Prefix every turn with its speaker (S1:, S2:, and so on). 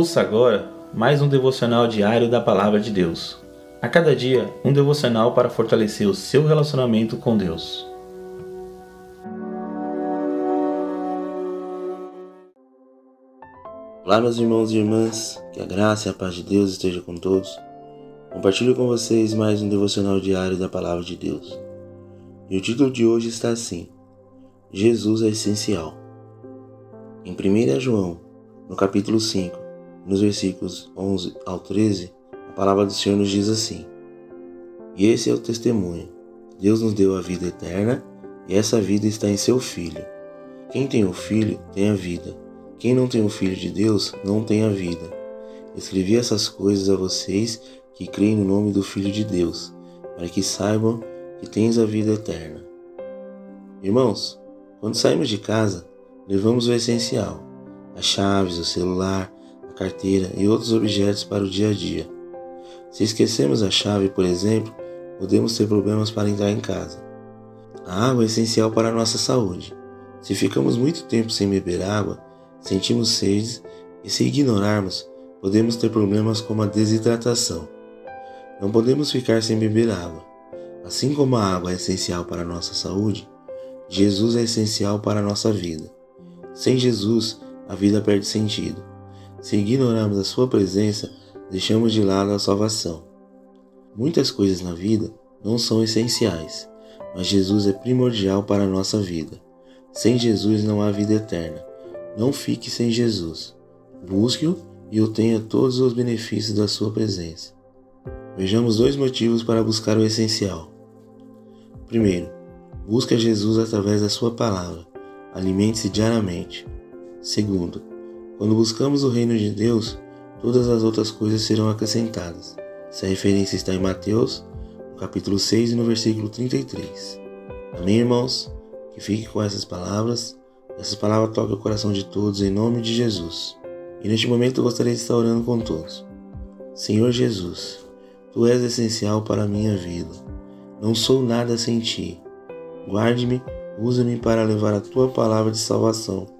S1: Ouça agora mais um devocional diário da Palavra de Deus. A cada dia, um devocional para fortalecer o seu relacionamento com Deus.
S2: Olá, meus irmãos e irmãs, que a graça e a paz de Deus esteja com todos. Compartilho com vocês mais um devocional diário da Palavra de Deus. E o título de hoje está assim: Jesus é essencial. Em 1 João, no capítulo 5, nos versículos 11 ao 13, a palavra do Senhor nos diz assim: E esse é o testemunho. Deus nos deu a vida eterna, e essa vida está em seu Filho. Quem tem o Filho tem a vida. Quem não tem o Filho de Deus não tem a vida. Escrevi essas coisas a vocês que creem no nome do Filho de Deus, para que saibam que tens a vida eterna. Irmãos, quando saímos de casa, levamos o essencial: as chaves, o celular, carteira e outros objetos para o dia a dia. Se esquecemos a chave, por exemplo, podemos ter problemas para entrar em casa. A água é essencial para a nossa saúde. Se ficamos muito tempo sem beber água, sentimos sede e se ignorarmos, podemos ter problemas como a desidratação. Não podemos ficar sem beber água. Assim como a água é essencial para a nossa saúde, Jesus é essencial para a nossa vida. Sem Jesus, a vida perde sentido. Se ignorarmos a Sua presença, deixamos de lado a salvação. Muitas coisas na vida não são essenciais, mas Jesus é primordial para a nossa vida. Sem Jesus não há vida eterna. Não fique sem Jesus. Busque-o e obtenha todos os benefícios da sua presença. Vejamos dois motivos para buscar o essencial. Primeiro, busque Jesus através da sua palavra. Alimente-se diariamente. Segundo, quando buscamos o reino de Deus, todas as outras coisas serão acrescentadas. Essa referência está em Mateus, capítulo 6 e no versículo 33. Amém, irmãos? Que fique com essas palavras. Essas palavras toquem o coração de todos em nome de Jesus. E neste momento eu gostaria de estar orando com todos. Senhor Jesus, Tu és essencial para a minha vida. Não sou nada sem Ti. Guarde-me, usa-me para levar a Tua palavra de salvação